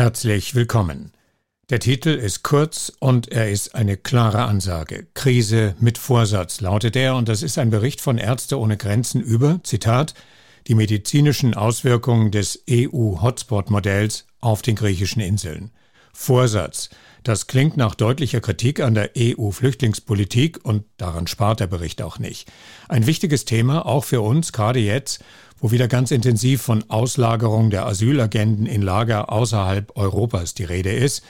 Herzlich willkommen. Der Titel ist kurz und er ist eine klare Ansage. Krise mit Vorsatz lautet er und das ist ein Bericht von Ärzte ohne Grenzen über, Zitat, die medizinischen Auswirkungen des EU-Hotspot-Modells auf den griechischen Inseln. Vorsatz. Das klingt nach deutlicher Kritik an der EU-Flüchtlingspolitik und daran spart der Bericht auch nicht. Ein wichtiges Thema, auch für uns, gerade jetzt, wo wieder ganz intensiv von Auslagerung der Asylagenden in Lager außerhalb Europas die Rede ist.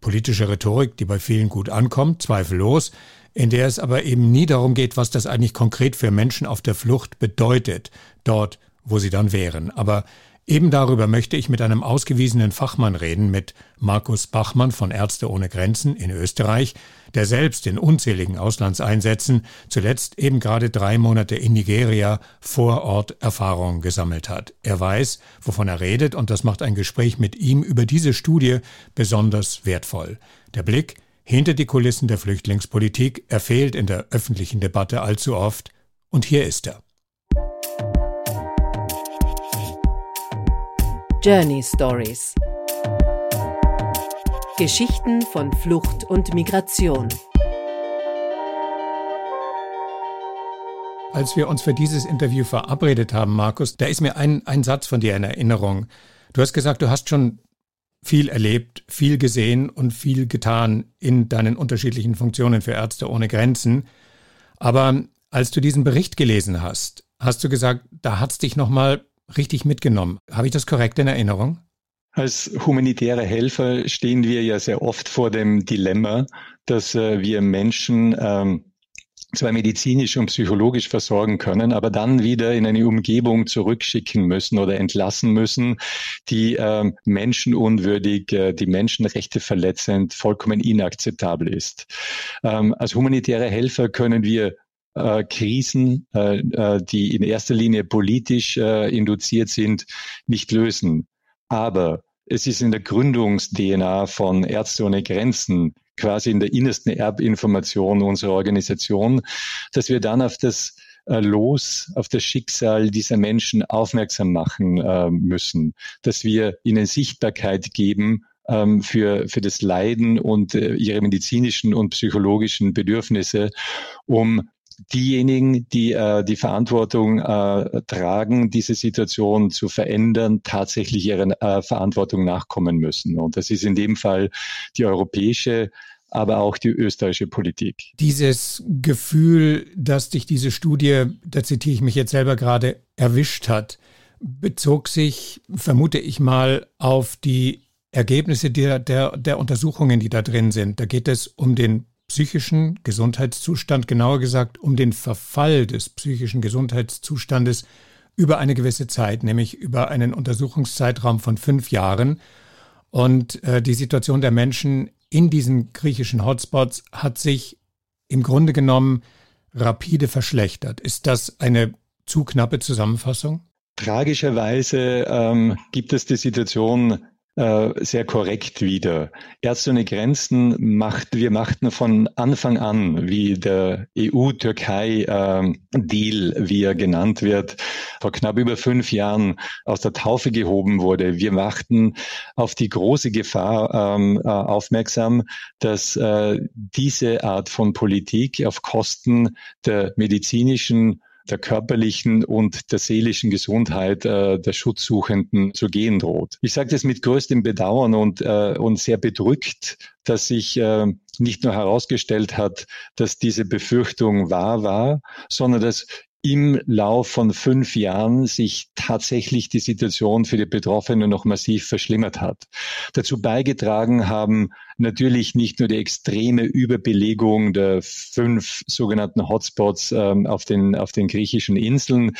Politische Rhetorik, die bei vielen gut ankommt, zweifellos, in der es aber eben nie darum geht, was das eigentlich konkret für Menschen auf der Flucht bedeutet, dort, wo sie dann wären. Aber Eben darüber möchte ich mit einem ausgewiesenen Fachmann reden, mit Markus Bachmann von Ärzte ohne Grenzen in Österreich, der selbst in unzähligen Auslandseinsätzen, zuletzt eben gerade drei Monate in Nigeria, vor Ort Erfahrungen gesammelt hat. Er weiß, wovon er redet, und das macht ein Gespräch mit ihm über diese Studie besonders wertvoll. Der Blick hinter die Kulissen der Flüchtlingspolitik, er fehlt in der öffentlichen Debatte allzu oft, und hier ist er. Journey Stories. Geschichten von Flucht und Migration. Als wir uns für dieses Interview verabredet haben, Markus, da ist mir ein, ein Satz von dir in Erinnerung. Du hast gesagt, du hast schon viel erlebt, viel gesehen und viel getan in deinen unterschiedlichen Funktionen für Ärzte ohne Grenzen. Aber als du diesen Bericht gelesen hast, hast du gesagt, da hat's dich nochmal richtig mitgenommen. Habe ich das korrekt in Erinnerung? Als humanitäre Helfer stehen wir ja sehr oft vor dem Dilemma, dass äh, wir Menschen ähm, zwar medizinisch und psychologisch versorgen können, aber dann wieder in eine Umgebung zurückschicken müssen oder entlassen müssen, die äh, menschenunwürdig, äh, die Menschenrechte verletzend, vollkommen inakzeptabel ist. Ähm, als humanitäre Helfer können wir äh, Krisen, äh, äh, die in erster Linie politisch äh, induziert sind, nicht lösen. Aber es ist in der Gründungs-DNA von Ärzte ohne Grenzen, quasi in der innersten Erbinformation unserer Organisation, dass wir dann auf das äh, Los, auf das Schicksal dieser Menschen aufmerksam machen äh, müssen, dass wir ihnen Sichtbarkeit geben ähm, für, für das Leiden und äh, ihre medizinischen und psychologischen Bedürfnisse, um diejenigen, die äh, die Verantwortung äh, tragen, diese Situation zu verändern, tatsächlich ihrer äh, Verantwortung nachkommen müssen. Und das ist in dem Fall die europäische aber auch die österreichische Politik. Dieses Gefühl, dass dich diese Studie, da zitiere ich mich jetzt selber gerade, erwischt hat, bezog sich, vermute ich mal, auf die Ergebnisse der, der, der Untersuchungen, die da drin sind. Da geht es um den psychischen Gesundheitszustand, genauer gesagt um den Verfall des psychischen Gesundheitszustandes über eine gewisse Zeit, nämlich über einen Untersuchungszeitraum von fünf Jahren. Und äh, die Situation der Menschen in diesen griechischen Hotspots hat sich im Grunde genommen rapide verschlechtert. Ist das eine zu knappe Zusammenfassung? Tragischerweise ähm, gibt es die Situation sehr korrekt wieder. Ärzte ohne Grenzen macht, wir machten von Anfang an, wie der EU-Türkei-Deal, äh, wie er genannt wird, vor knapp über fünf Jahren aus der Taufe gehoben wurde. Wir machten auf die große Gefahr ähm, äh, aufmerksam, dass äh, diese Art von Politik auf Kosten der medizinischen der körperlichen und der seelischen Gesundheit äh, der Schutzsuchenden zu gehen droht. Ich sage das mit größtem Bedauern und, äh, und sehr bedrückt, dass sich äh, nicht nur herausgestellt hat, dass diese Befürchtung wahr war, sondern dass im Lauf von fünf Jahren sich tatsächlich die Situation für die Betroffenen noch massiv verschlimmert hat. Dazu beigetragen haben natürlich nicht nur die extreme Überbelegung der fünf sogenannten Hotspots ähm, auf, den, auf den griechischen Inseln.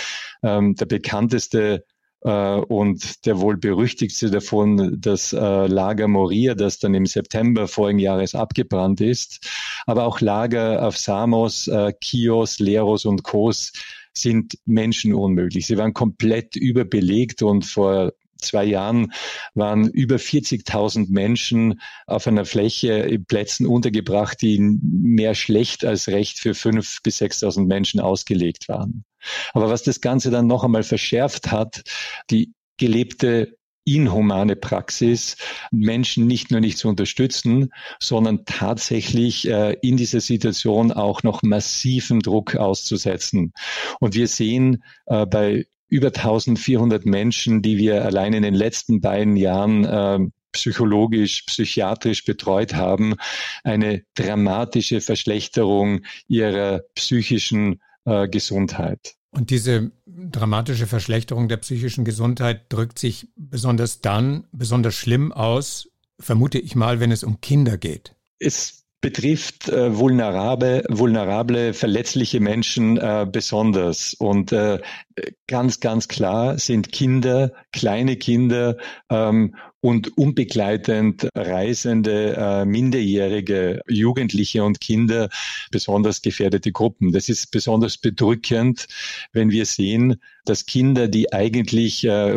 Ähm, der bekannteste und der wohl berüchtigste davon, das äh, Lager Moria, das dann im September vorigen Jahres abgebrannt ist. Aber auch Lager auf Samos, äh, Chios, Leros und Kos sind menschenunmöglich. Sie waren komplett überbelegt und vor zwei Jahren waren über 40.000 Menschen auf einer Fläche in Plätzen untergebracht, die mehr schlecht als recht für 5.000 bis 6.000 Menschen ausgelegt waren. Aber was das Ganze dann noch einmal verschärft hat, die gelebte inhumane Praxis, Menschen nicht nur nicht zu unterstützen, sondern tatsächlich äh, in dieser Situation auch noch massiven Druck auszusetzen. Und wir sehen äh, bei über 1400 Menschen, die wir allein in den letzten beiden Jahren äh, psychologisch, psychiatrisch betreut haben, eine dramatische Verschlechterung ihrer psychischen äh, Gesundheit. Und diese dramatische Verschlechterung der psychischen Gesundheit drückt sich besonders dann besonders schlimm aus, vermute ich mal, wenn es um Kinder geht. Es betrifft äh, vulnerable, vulnerable, verletzliche Menschen äh, besonders. Und äh, ganz, ganz klar sind Kinder, kleine Kinder ähm, und unbegleitend reisende äh, Minderjährige, Jugendliche und Kinder besonders gefährdete Gruppen. Das ist besonders bedrückend, wenn wir sehen, dass Kinder, die eigentlich, äh,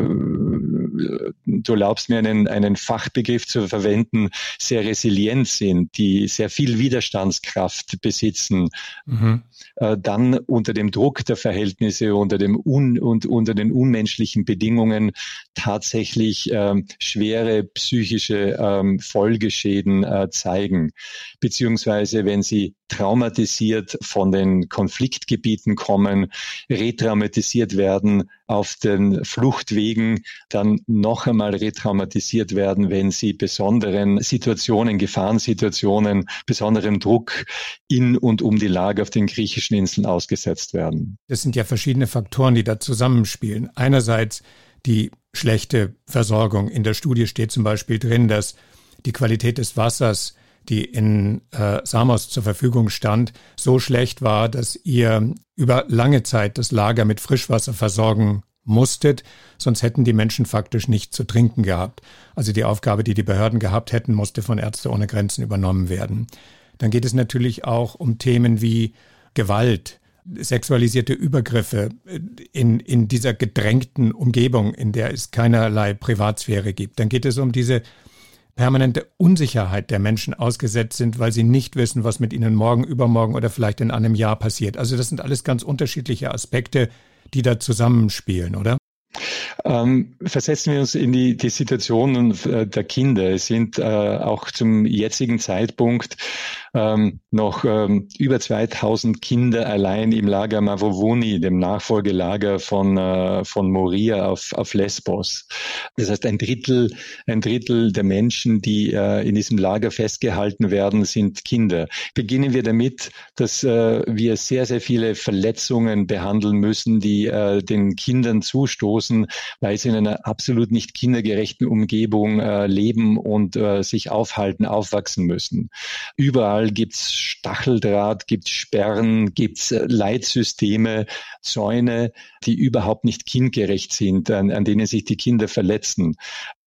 du erlaubst mir einen, einen Fachbegriff zu verwenden, sehr resilient sind, die sehr viel Widerstandskraft besitzen, mhm. äh, dann unter dem Druck der Verhältnisse, unter dem un, und unter den unmenschlichen Bedingungen tatsächlich ähm, schwere psychische ähm, Folgeschäden äh, zeigen, beziehungsweise wenn sie traumatisiert von den Konfliktgebieten kommen, retraumatisiert werden auf den Fluchtwegen, dann noch einmal retraumatisiert werden, wenn sie besonderen Situationen, Gefahrensituationen, besonderem Druck in und um die Lage auf den griechischen Inseln ausgesetzt werden. Das sind ja verschiedene Faktoren, die da zusammenspielen. Einerseits die schlechte Versorgung. In der Studie steht zum Beispiel drin, dass die Qualität des Wassers, die in äh, Samos zur Verfügung stand, so schlecht war, dass ihr über lange Zeit das Lager mit Frischwasser versorgen musstet, sonst hätten die Menschen faktisch nicht zu trinken gehabt. Also die Aufgabe, die die Behörden gehabt hätten, musste von Ärzte ohne Grenzen übernommen werden. Dann geht es natürlich auch um Themen wie Gewalt, sexualisierte Übergriffe in, in dieser gedrängten Umgebung, in der es keinerlei Privatsphäre gibt. Dann geht es um diese permanente Unsicherheit der Menschen ausgesetzt sind, weil sie nicht wissen, was mit ihnen morgen, übermorgen oder vielleicht in einem Jahr passiert. Also das sind alles ganz unterschiedliche Aspekte, die da zusammenspielen, oder? Ähm, versetzen wir uns in die, die Situation äh, der Kinder. Es sind äh, auch zum jetzigen Zeitpunkt ähm, noch ähm, über 2000 Kinder allein im Lager Mavrovuni, dem Nachfolgelager von, äh, von Moria auf, auf Lesbos. Das heißt, ein Drittel, ein Drittel der Menschen, die äh, in diesem Lager festgehalten werden, sind Kinder. Beginnen wir damit, dass äh, wir sehr, sehr viele Verletzungen behandeln müssen, die äh, den Kindern zustoßen, weil sie in einer absolut nicht kindergerechten Umgebung äh, leben und äh, sich aufhalten, aufwachsen müssen. Überall Überall gibt's Stacheldraht, gibt's Sperren, gibt's äh, Leitsysteme, Zäune, die überhaupt nicht kindgerecht sind, an, an denen sich die Kinder verletzen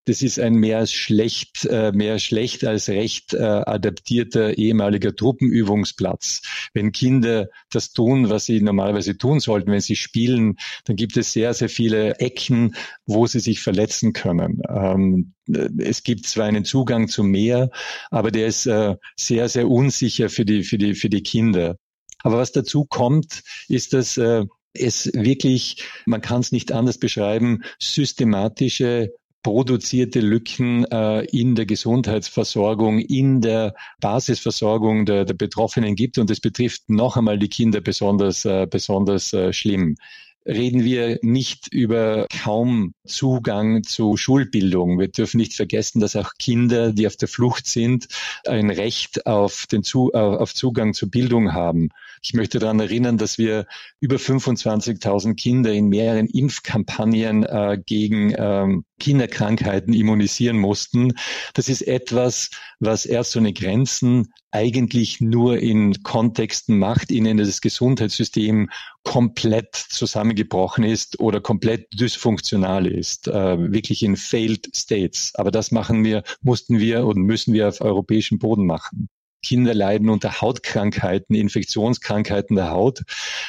das ist ein mehr schlecht, äh, mehr schlecht als recht äh, adaptierter ehemaliger Truppenübungsplatz. Wenn Kinder das tun, was sie normalerweise tun sollten, wenn sie spielen, dann gibt es sehr, sehr viele Ecken, wo sie sich verletzen können. Ähm, es gibt zwar einen Zugang zum Meer, aber der ist äh, sehr, sehr unsicher für die, für die, für die Kinder. Aber was dazu kommt, ist, dass äh, es wirklich, man kann es nicht anders beschreiben, systematische produzierte Lücken äh, in der Gesundheitsversorgung, in der Basisversorgung der, der Betroffenen gibt. Und es betrifft noch einmal die Kinder besonders, äh, besonders äh, schlimm reden wir nicht über kaum Zugang zu Schulbildung. Wir dürfen nicht vergessen, dass auch Kinder, die auf der Flucht sind, ein Recht auf, den zu, auf Zugang zu Bildung haben. Ich möchte daran erinnern, dass wir über 25.000 Kinder in mehreren Impfkampagnen äh, gegen ähm, Kinderkrankheiten immunisieren mussten. Das ist etwas, was Ärzte ohne Grenzen eigentlich nur in Kontexten macht, in denen das Gesundheitssystem komplett zusammengebrochen ist oder komplett dysfunktional ist, äh, wirklich in failed states. Aber das machen wir, mussten wir und müssen wir auf europäischem Boden machen. Kinder leiden unter Hautkrankheiten, Infektionskrankheiten der Haut,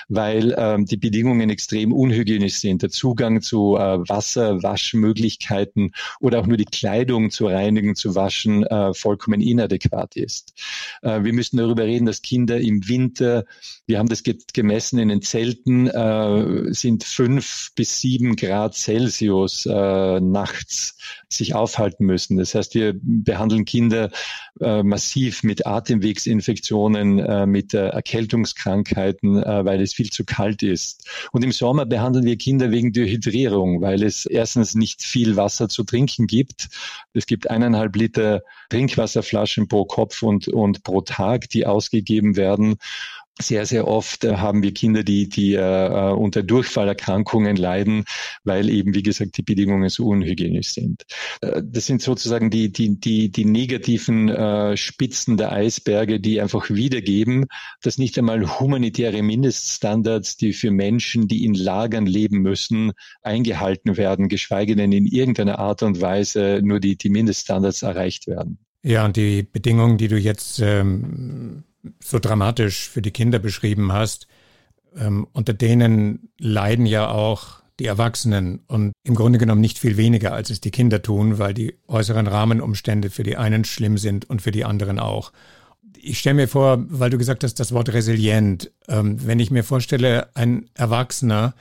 weil ähm, die Bedingungen extrem unhygienisch sind. Der Zugang zu äh, Wasser, Waschmöglichkeiten oder auch nur die Kleidung zu reinigen, zu waschen, äh, vollkommen inadäquat ist. Äh, wir müssen darüber reden, dass Kinder im Winter, wir haben das gemessen in den Zelten, äh, sind fünf bis sieben Grad Celsius äh, nachts sich aufhalten müssen. Das heißt, wir behandeln Kinder äh, massiv mit Atemwegsinfektionen, äh, mit äh, Erkältungskrankheiten, äh, weil es viel zu kalt ist. Und im Sommer behandeln wir Kinder wegen Dehydrierung, weil es erstens nicht viel Wasser zu trinken gibt. Es gibt eineinhalb Liter Trinkwasserflaschen pro Kopf und, und pro Tag, die ausgegeben werden sehr, sehr oft äh, haben wir Kinder, die, die äh, äh, unter Durchfallerkrankungen leiden, weil eben, wie gesagt, die Bedingungen so unhygienisch sind. Äh, das sind sozusagen die, die, die, die negativen äh, Spitzen der Eisberge, die einfach wiedergeben, dass nicht einmal humanitäre Mindeststandards, die für Menschen, die in Lagern leben müssen, eingehalten werden, geschweige denn in irgendeiner Art und Weise nur die, die Mindeststandards erreicht werden. Ja, und die Bedingungen, die du jetzt ähm, so dramatisch für die Kinder beschrieben hast, ähm, unter denen leiden ja auch die Erwachsenen und im Grunde genommen nicht viel weniger, als es die Kinder tun, weil die äußeren Rahmenumstände für die einen schlimm sind und für die anderen auch. Ich stelle mir vor, weil du gesagt hast, das Wort resilient, ähm, wenn ich mir vorstelle, ein Erwachsener,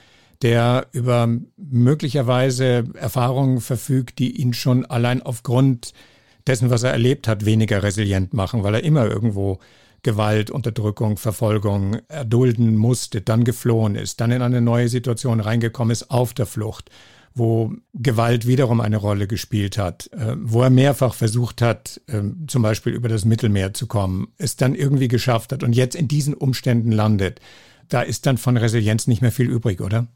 der über möglicherweise Erfahrungen verfügt, die ihn schon allein aufgrund dessen, was er erlebt hat, weniger resilient machen, weil er immer irgendwo Gewalt, Unterdrückung, Verfolgung erdulden musste, dann geflohen ist, dann in eine neue Situation reingekommen ist auf der Flucht, wo Gewalt wiederum eine Rolle gespielt hat, äh, wo er mehrfach versucht hat, äh, zum Beispiel über das Mittelmeer zu kommen, es dann irgendwie geschafft hat und jetzt in diesen Umständen landet. Da ist dann von Resilienz nicht mehr viel übrig, oder?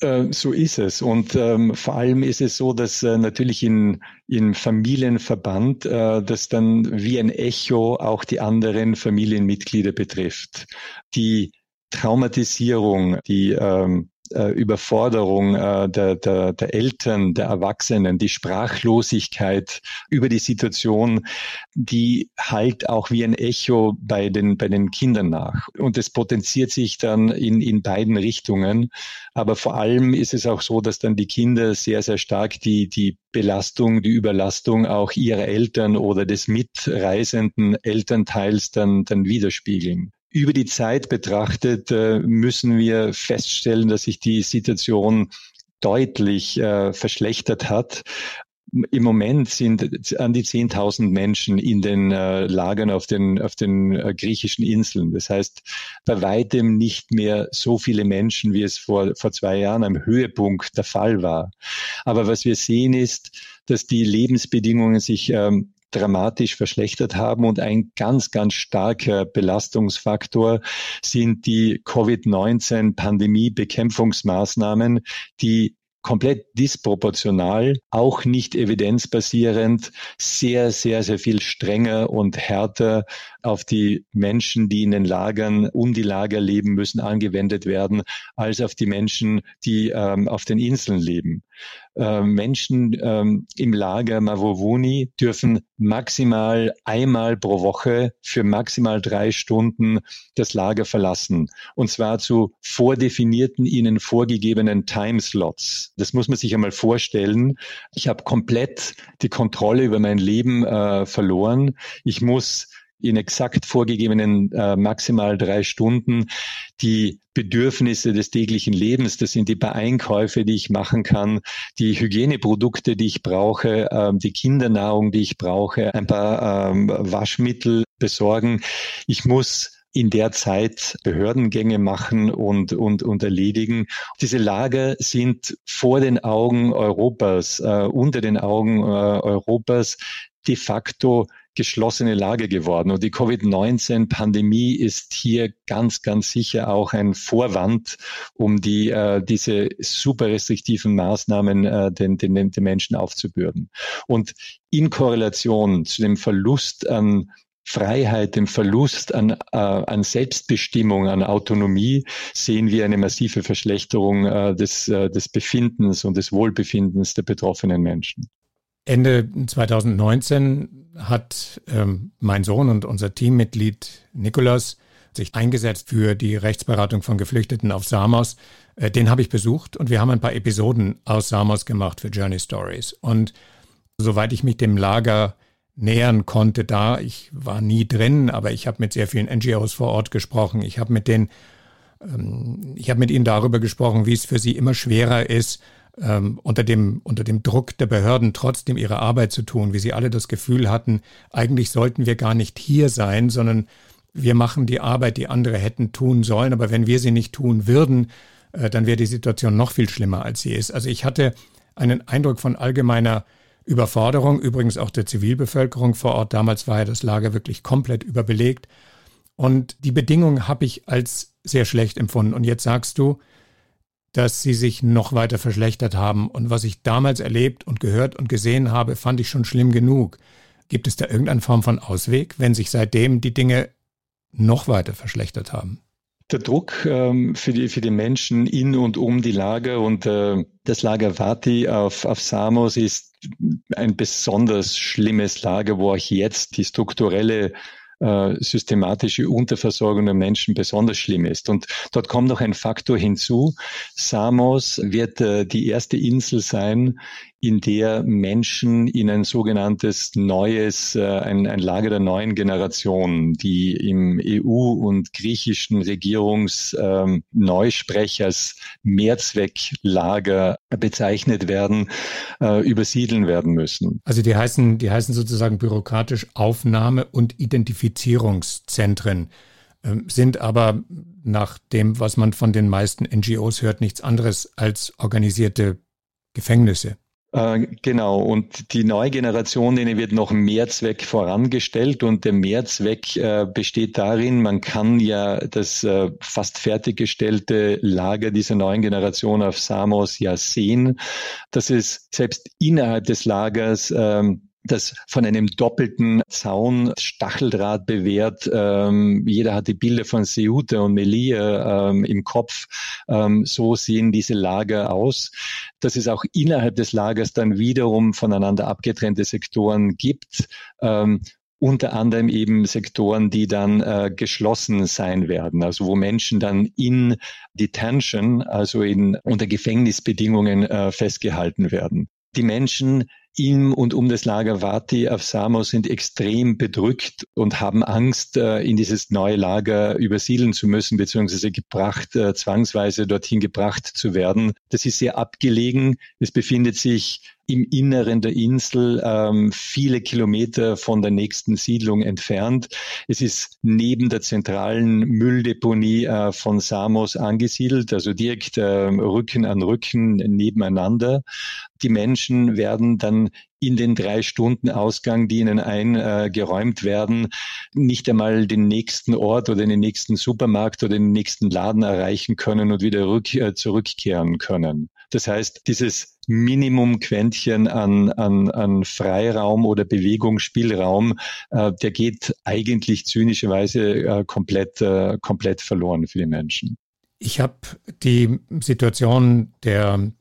Äh, so ist es. Und ähm, vor allem ist es so, dass äh, natürlich in, in Familienverband äh, das dann wie ein Echo auch die anderen Familienmitglieder betrifft. Die Traumatisierung, die ähm, äh, Überforderung äh, der, der, der Eltern, der Erwachsenen, die Sprachlosigkeit über die Situation, die halt auch wie ein Echo bei den, bei den Kindern nach. Und es potenziert sich dann in, in beiden Richtungen. Aber vor allem ist es auch so, dass dann die Kinder sehr, sehr stark die, die Belastung, die Überlastung auch ihrer Eltern oder des mitreisenden Elternteils dann, dann widerspiegeln. Über die Zeit betrachtet äh, müssen wir feststellen, dass sich die Situation deutlich äh, verschlechtert hat. Im Moment sind an die 10.000 Menschen in den äh, Lagern auf den, auf den griechischen Inseln. Das heißt, bei weitem nicht mehr so viele Menschen, wie es vor, vor zwei Jahren am Höhepunkt der Fall war. Aber was wir sehen ist, dass die Lebensbedingungen sich ähm, dramatisch verschlechtert haben. Und ein ganz, ganz starker Belastungsfaktor sind die Covid-19-Pandemie-Bekämpfungsmaßnahmen, die komplett disproportional, auch nicht evidenzbasierend, sehr, sehr, sehr viel strenger und härter auf die Menschen, die in den Lagern um die Lager leben müssen, angewendet werden, als auf die Menschen, die ähm, auf den Inseln leben. Äh, Menschen ähm, im Lager Mavovuni dürfen maximal einmal pro Woche für maximal drei Stunden das Lager verlassen. Und zwar zu vordefinierten, ihnen vorgegebenen Timeslots. Das muss man sich einmal vorstellen. Ich habe komplett die Kontrolle über mein Leben äh, verloren. Ich muss in exakt vorgegebenen äh, maximal drei Stunden die Bedürfnisse des täglichen Lebens, das sind die paar Einkäufe, die ich machen kann, die Hygieneprodukte, die ich brauche, ähm, die Kindernahrung, die ich brauche, ein paar ähm, Waschmittel besorgen. Ich muss in der Zeit Behördengänge machen und, und, und erledigen. Diese Lager sind vor den Augen Europas, äh, unter den Augen äh, Europas de facto geschlossene Lage geworden. Und die Covid-19-Pandemie ist hier ganz, ganz sicher auch ein Vorwand, um die, äh, diese super restriktiven Maßnahmen äh, den, den, den Menschen aufzubürden. Und in Korrelation zu dem Verlust an Freiheit, dem Verlust an, äh, an Selbstbestimmung, an Autonomie, sehen wir eine massive Verschlechterung äh, des, äh, des Befindens und des Wohlbefindens der betroffenen Menschen. Ende 2019 hat ähm, mein Sohn und unser Teammitglied Nikolas sich eingesetzt für die Rechtsberatung von Geflüchteten auf Samos. Äh, den habe ich besucht und wir haben ein paar Episoden aus Samos gemacht für Journey Stories. Und soweit ich mich dem Lager nähern konnte da, ich war nie drin, aber ich habe mit sehr vielen NGOs vor Ort gesprochen. Ich habe mit denen, ähm, ich habe mit ihnen darüber gesprochen, wie es für sie immer schwerer ist, ähm, unter, dem, unter dem Druck der Behörden trotzdem ihre Arbeit zu tun, wie sie alle das Gefühl hatten, eigentlich sollten wir gar nicht hier sein, sondern wir machen die Arbeit, die andere hätten tun sollen, aber wenn wir sie nicht tun würden, äh, dann wäre die Situation noch viel schlimmer, als sie ist. Also ich hatte einen Eindruck von allgemeiner Überforderung, übrigens auch der Zivilbevölkerung vor Ort. Damals war ja das Lager wirklich komplett überbelegt. Und die Bedingungen habe ich als sehr schlecht empfunden. Und jetzt sagst du, dass sie sich noch weiter verschlechtert haben. Und was ich damals erlebt und gehört und gesehen habe, fand ich schon schlimm genug. Gibt es da irgendeine Form von Ausweg, wenn sich seitdem die Dinge noch weiter verschlechtert haben? Der Druck ähm, für, die, für die Menschen in und um die Lager und äh, das Lager Vati auf, auf Samos ist ein besonders schlimmes Lager, wo auch jetzt die strukturelle äh, systematische Unterversorgung der Menschen besonders schlimm ist. Und dort kommt noch ein Faktor hinzu. Samos wird äh, die erste Insel sein, in der Menschen in ein sogenanntes neues, äh, ein, ein Lager der neuen Generation, die im EU- und griechischen Regierungsneusprech ähm, Mehrzwecklager bezeichnet werden, äh, übersiedeln werden müssen. Also die heißen, die heißen sozusagen bürokratisch Aufnahme- und Identifizierungszentren, äh, sind aber nach dem, was man von den meisten NGOs hört, nichts anderes als organisierte Gefängnisse. Äh, genau, und die neue Generation, denen wird noch Mehrzweck vorangestellt. Und der Mehrzweck äh, besteht darin, man kann ja das äh, fast fertiggestellte Lager dieser neuen Generation auf Samos ja sehen, dass es selbst innerhalb des Lagers ähm, das von einem doppelten Zaun Stacheldraht bewehrt. Ähm, jeder hat die Bilder von Ceuta und Melilla ähm, im Kopf. Ähm, so sehen diese Lager aus. Dass es auch innerhalb des Lagers dann wiederum voneinander abgetrennte Sektoren gibt. Ähm, unter anderem eben Sektoren, die dann äh, geschlossen sein werden, also wo Menschen dann in Detention, also in unter Gefängnisbedingungen äh, festgehalten werden. Die Menschen im und um das Lager Vati auf Samos sind extrem bedrückt und haben Angst, äh, in dieses neue Lager übersiedeln zu müssen, beziehungsweise gebracht, äh, zwangsweise dorthin gebracht zu werden. Das ist sehr abgelegen. Es befindet sich im Inneren der Insel, ähm, viele Kilometer von der nächsten Siedlung entfernt. Es ist neben der zentralen Mülldeponie äh, von Samos angesiedelt, also direkt äh, Rücken an Rücken nebeneinander. Die Menschen werden dann in den drei Stunden Ausgang, die ihnen eingeräumt werden, nicht einmal den nächsten Ort oder den nächsten Supermarkt oder den nächsten Laden erreichen können und wieder rück, äh, zurückkehren können. Das heißt, dieses Minimum-Quäntchen an, an, an Freiraum oder Bewegungsspielraum, äh, der geht eigentlich zynischerweise äh, komplett, äh, komplett verloren für die Menschen. Ich habe die Situation der,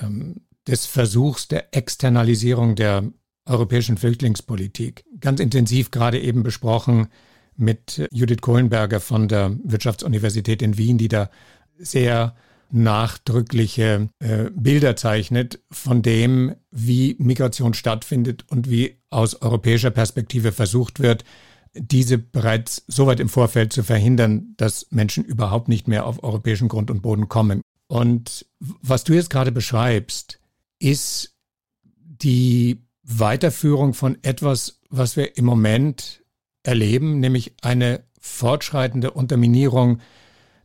ähm, des Versuchs der Externalisierung der europäischen Flüchtlingspolitik ganz intensiv gerade eben besprochen mit Judith Kohlenberger von der Wirtschaftsuniversität in Wien, die da sehr nachdrückliche äh, Bilder zeichnet von dem, wie Migration stattfindet und wie aus europäischer Perspektive versucht wird, diese bereits so weit im Vorfeld zu verhindern, dass Menschen überhaupt nicht mehr auf europäischen Grund und Boden kommen. Und was du jetzt gerade beschreibst, ist die Weiterführung von etwas, was wir im Moment erleben, nämlich eine fortschreitende Unterminierung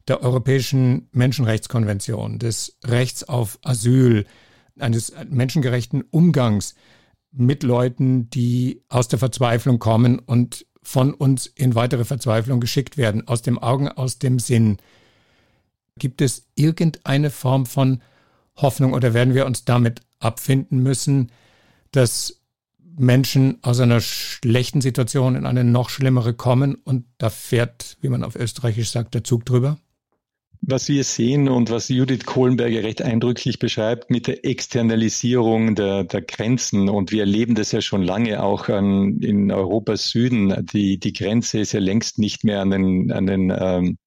der Europäischen Menschenrechtskonvention, des Rechts auf Asyl, eines menschengerechten Umgangs mit Leuten, die aus der Verzweiflung kommen und von uns in weitere Verzweiflung geschickt werden, aus dem Augen, aus dem Sinn. Gibt es irgendeine Form von Hoffnung oder werden wir uns damit abfinden müssen, dass Menschen aus einer schlechten Situation in eine noch schlimmere kommen und da fährt, wie man auf Österreichisch sagt, der Zug drüber? Was wir sehen und was Judith Kohlenberger recht eindrücklich beschreibt mit der Externalisierung der, der Grenzen. Und wir erleben das ja schon lange auch an, in Europas Süden. Die, die Grenze ist ja längst nicht mehr an den, an den ähm,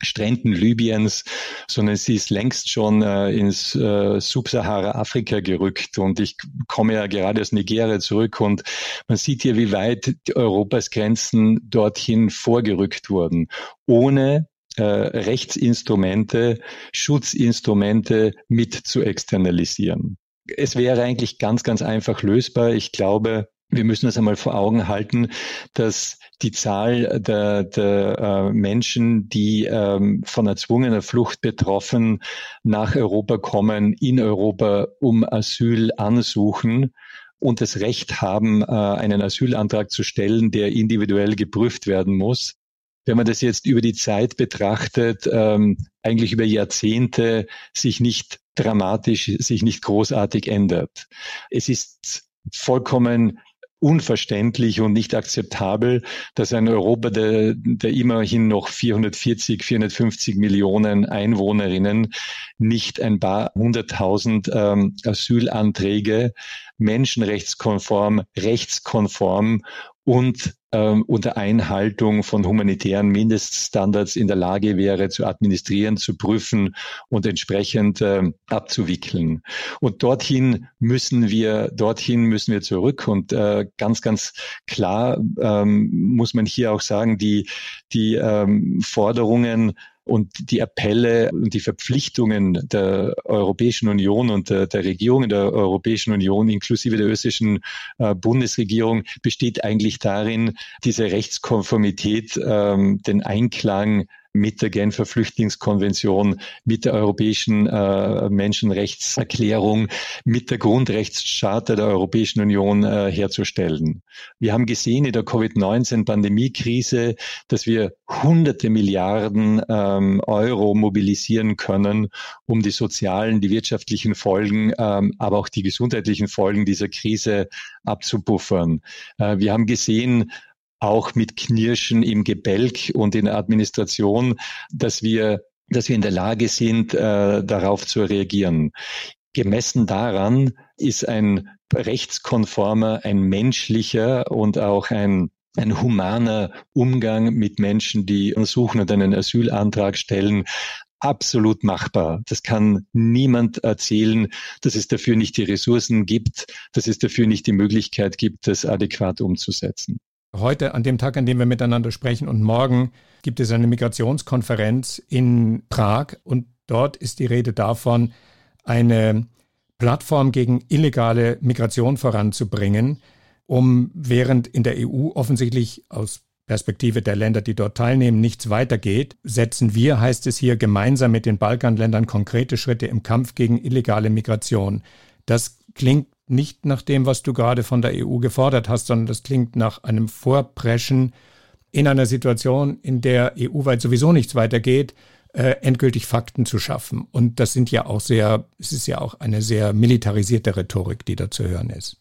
Stränden Libyens, sondern sie ist längst schon äh, ins äh, Subsahara-Afrika gerückt. Und ich komme ja gerade aus Nigeria zurück und man sieht hier, wie weit Europas Grenzen dorthin vorgerückt wurden, ohne äh, Rechtsinstrumente, Schutzinstrumente mit zu externalisieren. Es wäre eigentlich ganz, ganz einfach lösbar. Ich glaube, wir müssen uns einmal vor Augen halten, dass die Zahl der, der äh, Menschen, die ähm, von erzwungener Flucht betroffen nach Europa kommen, in Europa um Asyl ansuchen, und das Recht haben, äh, einen Asylantrag zu stellen, der individuell geprüft werden muss. Wenn man das jetzt über die Zeit betrachtet, ähm, eigentlich über Jahrzehnte sich nicht dramatisch, sich nicht großartig ändert. Es ist vollkommen unverständlich und nicht akzeptabel, dass ein Europa, der, der immerhin noch 440, 450 Millionen Einwohnerinnen nicht ein paar hunderttausend ähm, Asylanträge menschenrechtskonform, rechtskonform und ähm, unter Einhaltung von humanitären Mindeststandards in der Lage wäre, zu administrieren, zu prüfen und entsprechend äh, abzuwickeln. Und dorthin müssen wir, dorthin müssen wir zurück. Und äh, ganz, ganz klar ähm, muss man hier auch sagen, die, die ähm, Forderungen und die Appelle und die Verpflichtungen der Europäischen Union und der, der Regierungen der Europäischen Union inklusive der österreichischen äh, Bundesregierung besteht eigentlich darin, diese Rechtskonformität, ähm, den Einklang mit der Genfer Flüchtlingskonvention, mit der Europäischen äh, Menschenrechtserklärung, mit der Grundrechtscharta der Europäischen Union äh, herzustellen. Wir haben gesehen in der Covid-19-Pandemiekrise, dass wir hunderte Milliarden ähm, Euro mobilisieren können, um die sozialen, die wirtschaftlichen Folgen, ähm, aber auch die gesundheitlichen Folgen dieser Krise abzupuffern. Äh, wir haben gesehen, auch mit Knirschen im Gebälk und in der Administration, dass wir, dass wir in der Lage sind, äh, darauf zu reagieren. Gemessen daran ist ein rechtskonformer, ein menschlicher und auch ein ein humaner Umgang mit Menschen, die suchen und einen Asylantrag stellen, absolut machbar. Das kann niemand erzählen, dass es dafür nicht die Ressourcen gibt, dass es dafür nicht die Möglichkeit gibt, das adäquat umzusetzen. Heute, an dem Tag, an dem wir miteinander sprechen und morgen gibt es eine Migrationskonferenz in Prag und dort ist die Rede davon, eine Plattform gegen illegale Migration voranzubringen, um während in der EU offensichtlich aus Perspektive der Länder, die dort teilnehmen, nichts weitergeht, setzen wir, heißt es hier, gemeinsam mit den Balkanländern konkrete Schritte im Kampf gegen illegale Migration. Das klingt nicht nach dem, was du gerade von der EU gefordert hast, sondern das klingt nach einem Vorpreschen in einer Situation, in der EU-weit sowieso nichts weitergeht, äh, endgültig Fakten zu schaffen. Und das sind ja auch sehr, es ist ja auch eine sehr militarisierte Rhetorik, die da zu hören ist.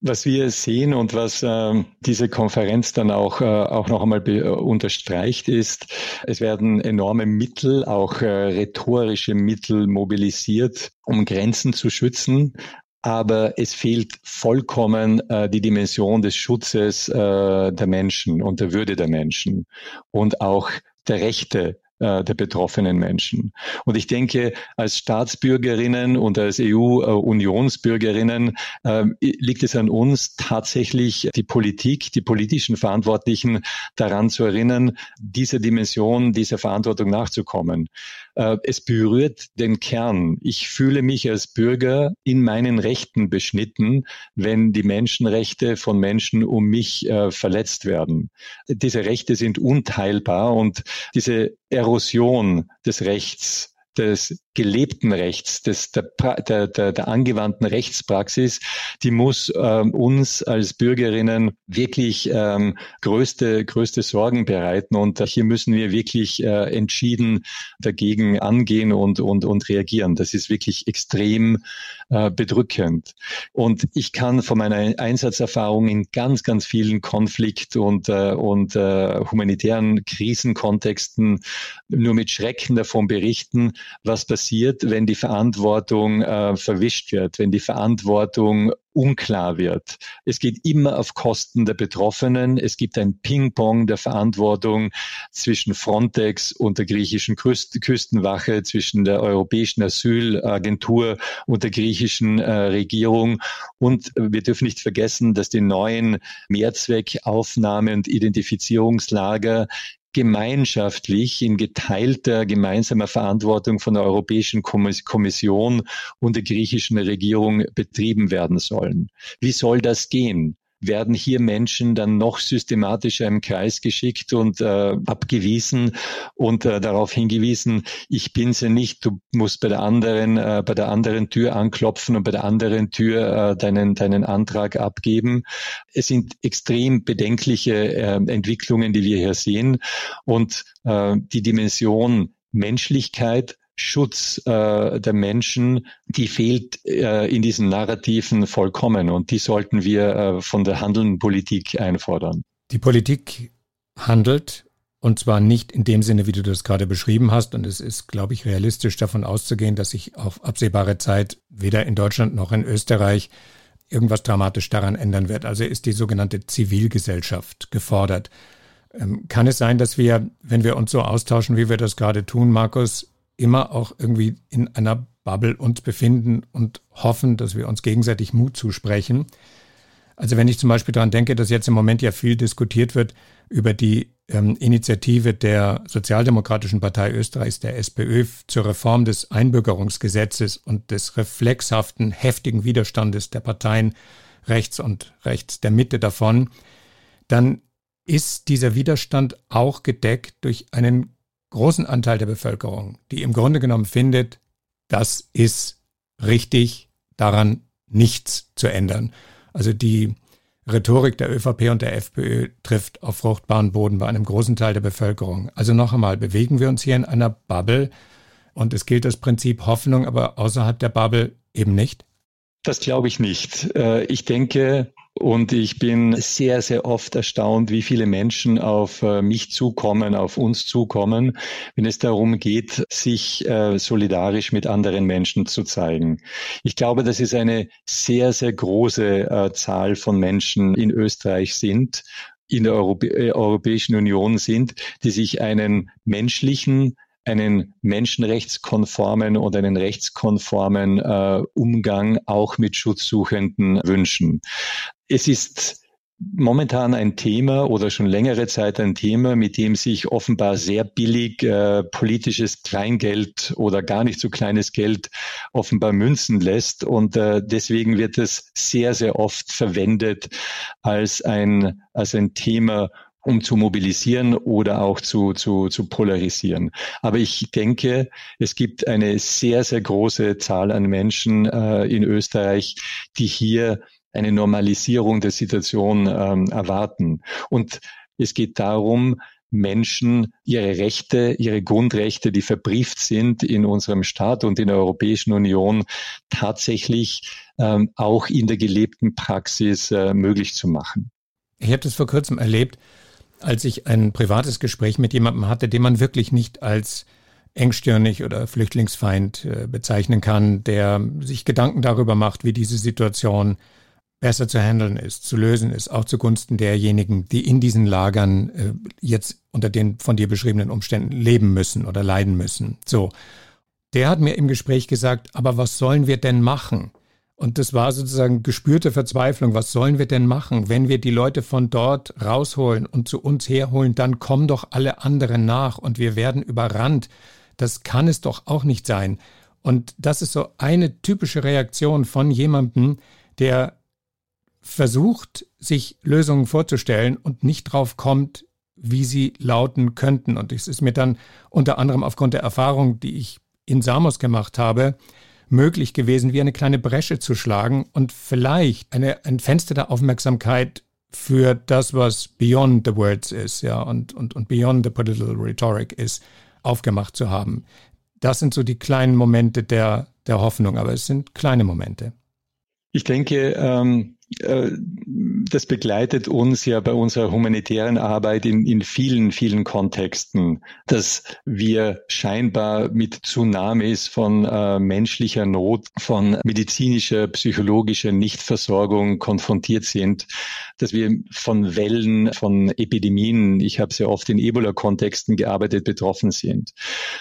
Was wir sehen und was äh, diese Konferenz dann auch, äh, auch noch einmal be- unterstreicht, ist, es werden enorme Mittel, auch äh, rhetorische Mittel mobilisiert, um Grenzen zu schützen aber es fehlt vollkommen äh, die Dimension des Schutzes äh, der Menschen und der Würde der Menschen und auch der Rechte äh, der betroffenen Menschen. Und ich denke, als Staatsbürgerinnen und als EU-Unionsbürgerinnen äh, liegt es an uns, tatsächlich die Politik, die politischen Verantwortlichen daran zu erinnern, dieser Dimension, dieser Verantwortung nachzukommen. Äh, es berührt den Kern. Ich fühle mich als Bürger in meinen Rechten beschnitten, wenn die Menschenrechte von Menschen um mich äh, verletzt werden. Diese Rechte sind unteilbar und diese Erosion des Rechts des gelebten Rechts, des, der, der, der, der angewandten Rechtspraxis, die muss ähm, uns als Bürgerinnen wirklich ähm, größte, größte Sorgen bereiten. Und hier müssen wir wirklich äh, entschieden dagegen angehen und, und, und reagieren. Das ist wirklich extrem äh, bedrückend. Und ich kann von meiner Einsatzerfahrung in ganz, ganz vielen Konflikt- und, äh, und äh, humanitären Krisenkontexten nur mit Schrecken davon berichten, was passiert, wenn die Verantwortung äh, verwischt wird, wenn die Verantwortung unklar wird. Es geht immer auf Kosten der Betroffenen. Es gibt ein Ping-Pong der Verantwortung zwischen Frontex und der griechischen Küst Küstenwache, zwischen der Europäischen Asylagentur und der griechischen äh, Regierung. Und wir dürfen nicht vergessen, dass die neuen Mehrzweckaufnahme- und Identifizierungslager gemeinschaftlich in geteilter gemeinsamer Verantwortung von der Europäischen Kommission und der griechischen Regierung betrieben werden sollen. Wie soll das gehen? werden hier Menschen dann noch systematischer im Kreis geschickt und äh, abgewiesen und äh, darauf hingewiesen, ich bin sie nicht, du musst bei der anderen, äh, bei der anderen Tür anklopfen und bei der anderen Tür äh, deinen, deinen Antrag abgeben. Es sind extrem bedenkliche äh, Entwicklungen, die wir hier sehen und äh, die Dimension Menschlichkeit Schutz äh, der Menschen, die fehlt äh, in diesen Narrativen vollkommen und die sollten wir äh, von der handelnden Politik einfordern. Die Politik handelt und zwar nicht in dem Sinne, wie du das gerade beschrieben hast. Und es ist, glaube ich, realistisch davon auszugehen, dass sich auf absehbare Zeit weder in Deutschland noch in Österreich irgendwas dramatisch daran ändern wird. Also ist die sogenannte Zivilgesellschaft gefordert. Ähm, kann es sein, dass wir, wenn wir uns so austauschen, wie wir das gerade tun, Markus, immer auch irgendwie in einer Bubble uns befinden und hoffen, dass wir uns gegenseitig Mut zusprechen. Also wenn ich zum Beispiel daran denke, dass jetzt im Moment ja viel diskutiert wird über die ähm, Initiative der Sozialdemokratischen Partei Österreichs, der SPÖ, zur Reform des Einbürgerungsgesetzes und des reflexhaften, heftigen Widerstandes der Parteien rechts und rechts der Mitte davon, dann ist dieser Widerstand auch gedeckt durch einen großen Anteil der Bevölkerung, die im Grunde genommen findet, das ist richtig, daran nichts zu ändern. Also die Rhetorik der ÖVP und der FPÖ trifft auf fruchtbaren Boden bei einem großen Teil der Bevölkerung. Also noch einmal, bewegen wir uns hier in einer Bubble und es gilt das Prinzip Hoffnung, aber außerhalb der Bubble eben nicht? Das glaube ich nicht. Äh, ich denke, und ich bin sehr, sehr oft erstaunt, wie viele Menschen auf äh, mich zukommen, auf uns zukommen, wenn es darum geht, sich äh, solidarisch mit anderen Menschen zu zeigen. Ich glaube, dass es eine sehr, sehr große äh, Zahl von Menschen in Österreich sind, in der Europäischen Union sind, die sich einen menschlichen, einen menschenrechtskonformen und einen rechtskonformen äh, Umgang auch mit Schutzsuchenden wünschen. Es ist momentan ein Thema oder schon längere Zeit ein Thema, mit dem sich offenbar sehr billig äh, politisches Kleingeld oder gar nicht so kleines Geld offenbar münzen lässt. Und äh, deswegen wird es sehr, sehr oft verwendet als ein, als ein Thema, um zu mobilisieren oder auch zu, zu, zu polarisieren. Aber ich denke, es gibt eine sehr, sehr große Zahl an Menschen äh, in Österreich, die hier eine Normalisierung der Situation ähm, erwarten. Und es geht darum, Menschen ihre Rechte, ihre Grundrechte, die verbrieft sind in unserem Staat und in der Europäischen Union, tatsächlich ähm, auch in der gelebten Praxis äh, möglich zu machen. Ich habe das vor kurzem erlebt als ich ein privates Gespräch mit jemandem hatte, den man wirklich nicht als engstirnig oder Flüchtlingsfeind äh, bezeichnen kann, der sich Gedanken darüber macht, wie diese Situation besser zu handeln ist, zu lösen ist, auch zugunsten derjenigen, die in diesen Lagern äh, jetzt unter den von dir beschriebenen Umständen leben müssen oder leiden müssen. So. Der hat mir im Gespräch gesagt, aber was sollen wir denn machen? Und das war sozusagen gespürte Verzweiflung. Was sollen wir denn machen? Wenn wir die Leute von dort rausholen und zu uns herholen, dann kommen doch alle anderen nach und wir werden überrannt. Das kann es doch auch nicht sein. Und das ist so eine typische Reaktion von jemandem, der versucht, sich Lösungen vorzustellen und nicht drauf kommt, wie sie lauten könnten. Und es ist mir dann unter anderem aufgrund der Erfahrung, die ich in Samos gemacht habe, möglich gewesen, wie eine kleine Bresche zu schlagen und vielleicht eine, ein Fenster der Aufmerksamkeit für das, was beyond the words ist, ja, und, und, und beyond the political rhetoric ist, aufgemacht zu haben. Das sind so die kleinen Momente der, der Hoffnung, aber es sind kleine Momente. Ich denke, ähm, äh, das begleitet uns ja bei unserer humanitären Arbeit in, in vielen, vielen Kontexten, dass wir scheinbar mit Tsunamis von äh, menschlicher Not, von medizinischer, psychologischer Nichtversorgung konfrontiert sind, dass wir von Wellen, von Epidemien, ich habe sehr oft in Ebola-Kontexten gearbeitet, betroffen sind.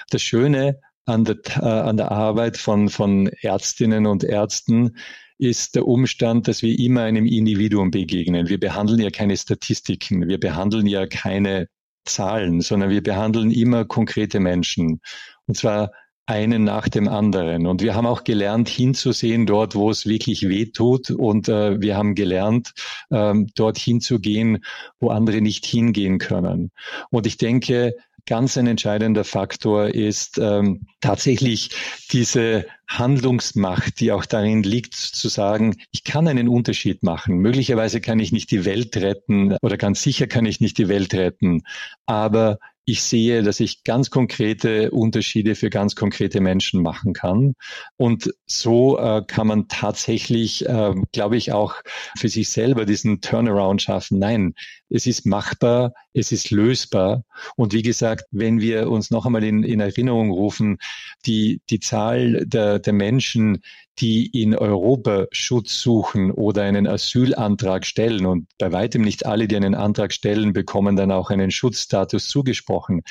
Das Schöne an der, äh, an der Arbeit von, von Ärztinnen und Ärzten ist der Umstand, dass wir immer einem Individuum begegnen. Wir behandeln ja keine Statistiken, wir behandeln ja keine Zahlen, sondern wir behandeln immer konkrete Menschen. Und zwar einen nach dem anderen. Und wir haben auch gelernt, hinzusehen dort, wo es wirklich weh tut. Und äh, wir haben gelernt, ähm, dort hinzugehen, wo andere nicht hingehen können. Und ich denke, ganz ein entscheidender Faktor ist ähm, tatsächlich diese Handlungsmacht, die auch darin liegt, zu sagen, ich kann einen Unterschied machen. Möglicherweise kann ich nicht die Welt retten oder ganz sicher kann ich nicht die Welt retten, aber ich sehe, dass ich ganz konkrete Unterschiede für ganz konkrete Menschen machen kann. Und so äh, kann man tatsächlich, äh, glaube ich, auch für sich selber diesen Turnaround schaffen. Nein, es ist machbar, es ist lösbar. Und wie gesagt, wenn wir uns noch einmal in, in Erinnerung rufen, die, die Zahl der, der Menschen, die in Europa Schutz suchen oder einen Asylantrag stellen und bei weitem nicht alle, die einen Antrag stellen, bekommen dann auch einen Schutzstatus zugesprochen.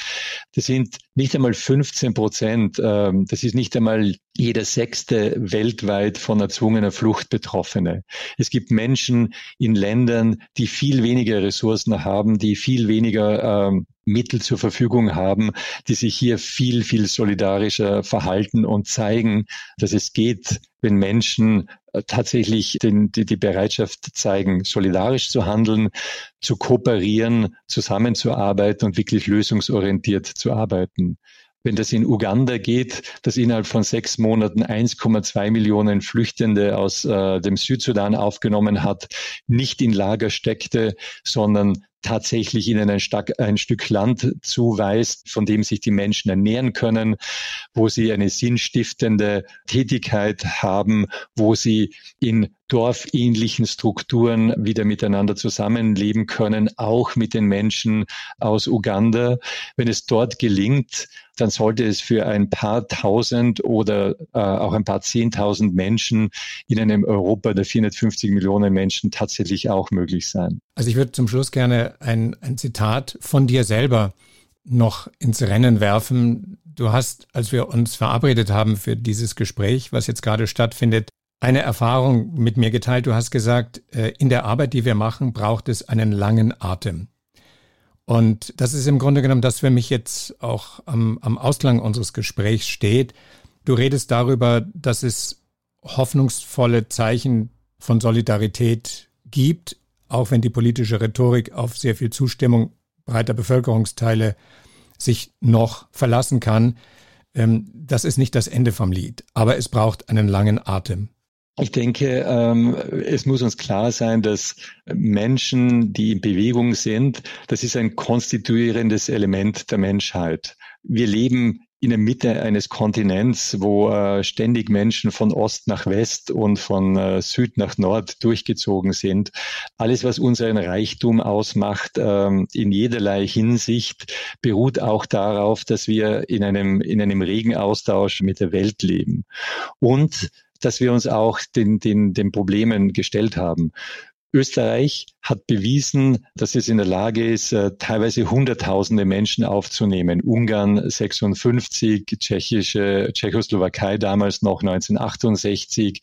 Das sind nicht einmal 15 Prozent. Ähm, das ist nicht einmal jeder sechste weltweit von erzwungener Flucht Betroffene. Es gibt Menschen in Ländern, die viel weniger Ressourcen haben, die viel weniger ähm, Mittel zur Verfügung haben, die sich hier viel, viel solidarischer verhalten und zeigen, dass es geht, wenn Menschen äh, tatsächlich den, die, die Bereitschaft zeigen, solidarisch zu handeln, zu kooperieren, zusammenzuarbeiten und wirklich lösungsorientiert zu arbeiten wenn das in Uganda geht, das innerhalb von sechs Monaten 1,2 Millionen Flüchtende aus äh, dem Südsudan aufgenommen hat, nicht in Lager steckte, sondern tatsächlich ihnen ein, ein, Stück Land zuweist, von dem sich die Menschen ernähren können, wo sie eine sinnstiftende Tätigkeit haben, wo sie in dorfähnlichen Strukturen wieder miteinander zusammenleben können, auch mit den Menschen aus Uganda. Wenn es dort gelingt, dann sollte es für ein paar tausend oder äh, auch ein paar zehntausend Menschen in einem Europa der 450 Millionen Menschen tatsächlich auch möglich sein. Also ich würde zum Schluss gerne ein, ein Zitat von dir selber noch ins Rennen werfen. Du hast, als wir uns verabredet haben für dieses Gespräch, was jetzt gerade stattfindet, eine Erfahrung mit mir geteilt. Du hast gesagt, äh, in der Arbeit, die wir machen, braucht es einen langen Atem. Und das ist im Grunde genommen das für mich jetzt auch am, am Ausklang unseres Gesprächs steht. Du redest darüber, dass es hoffnungsvolle Zeichen von Solidarität gibt, auch wenn die politische Rhetorik auf sehr viel Zustimmung breiter Bevölkerungsteile sich noch verlassen kann. Ähm, das ist nicht das Ende vom Lied, aber es braucht einen langen Atem. Ich denke, ähm, es muss uns klar sein, dass Menschen, die in Bewegung sind, das ist ein konstituierendes Element der Menschheit. Wir leben in der Mitte eines Kontinents, wo äh, ständig Menschen von Ost nach West und von äh, Süd nach Nord durchgezogen sind. Alles, was unseren Reichtum ausmacht, ähm, in jederlei Hinsicht, beruht auch darauf, dass wir in einem, in einem regen Austausch mit der Welt leben. Und dass wir uns auch den, den, den Problemen gestellt haben. Österreich hat bewiesen, dass es in der Lage ist, äh, teilweise Hunderttausende Menschen aufzunehmen. Ungarn 56, tschechische, Tschechoslowakei damals noch 1968,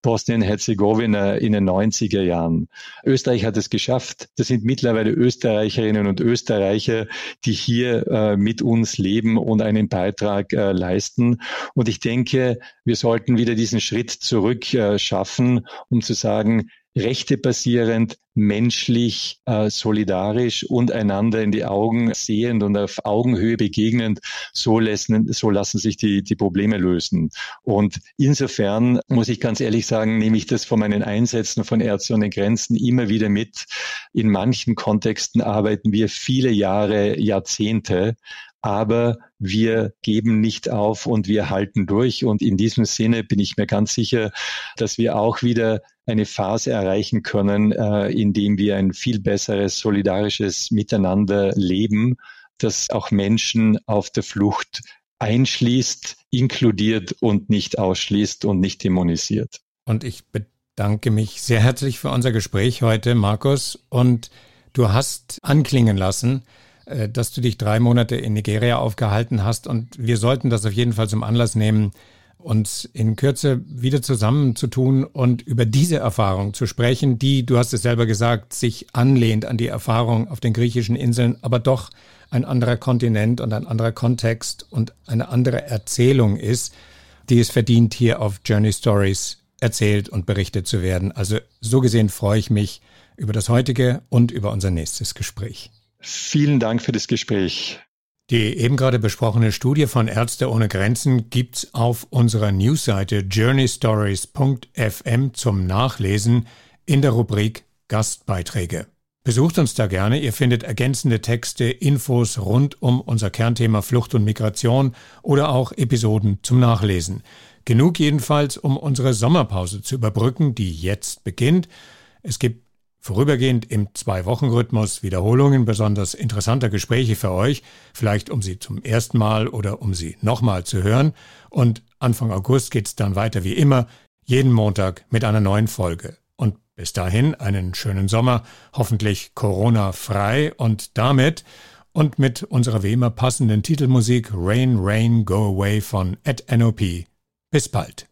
Bosnien-Herzegowina in den 90er Jahren. Österreich hat es geschafft. Das sind mittlerweile Österreicherinnen und Österreicher, die hier äh, mit uns leben und einen Beitrag äh, leisten. Und ich denke, wir sollten wieder diesen Schritt zurück schaffen, um zu sagen, rechtebasierend, menschlich, äh, solidarisch und einander in die Augen sehend und auf Augenhöhe begegnend, so lassen, so lassen sich die, die Probleme lösen. Und insofern muss ich ganz ehrlich sagen, nehme ich das von meinen Einsätzen von Ärzte ohne Grenzen immer wieder mit. In manchen Kontexten arbeiten wir viele Jahre, Jahrzehnte aber wir geben nicht auf und wir halten durch. Und in diesem Sinne bin ich mir ganz sicher, dass wir auch wieder eine Phase erreichen können, äh, in dem wir ein viel besseres, solidarisches Miteinander leben, das auch Menschen auf der Flucht einschließt, inkludiert und nicht ausschließt und nicht dämonisiert. Und ich bedanke mich sehr herzlich für unser Gespräch heute, Markus. Und du hast anklingen lassen, dass du dich drei Monate in Nigeria aufgehalten hast. Und wir sollten das auf jeden Fall zum Anlass nehmen, uns in Kürze wieder zusammenzutun und über diese Erfahrung zu sprechen, die, du hast es selber gesagt, sich anlehnt an die Erfahrung auf den griechischen Inseln, aber doch ein anderer Kontinent und ein anderer Kontext und eine andere Erzählung ist, die es verdient, hier auf Journey Stories erzählt und berichtet zu werden. Also so gesehen freue ich mich über das heutige und über unser nächstes Gespräch. Vielen Dank für das Gespräch. Die eben gerade besprochene Studie von Ärzte ohne Grenzen gibt's auf unserer Newsseite journeystories.fm zum Nachlesen in der Rubrik Gastbeiträge. Besucht uns da gerne, ihr findet ergänzende Texte, Infos rund um unser Kernthema Flucht und Migration oder auch Episoden zum Nachlesen. Genug jedenfalls, um unsere Sommerpause zu überbrücken, die jetzt beginnt. Es gibt Vorübergehend im Zwei-Wochen-Rhythmus Wiederholungen besonders interessanter Gespräche für euch, vielleicht um sie zum ersten Mal oder um sie nochmal zu hören. Und Anfang August geht's dann weiter wie immer, jeden Montag mit einer neuen Folge. Und bis dahin einen schönen Sommer, hoffentlich Corona-frei und damit und mit unserer wie immer passenden Titelmusik Rain, Rain, Go Away von Ed NOP. Bis bald.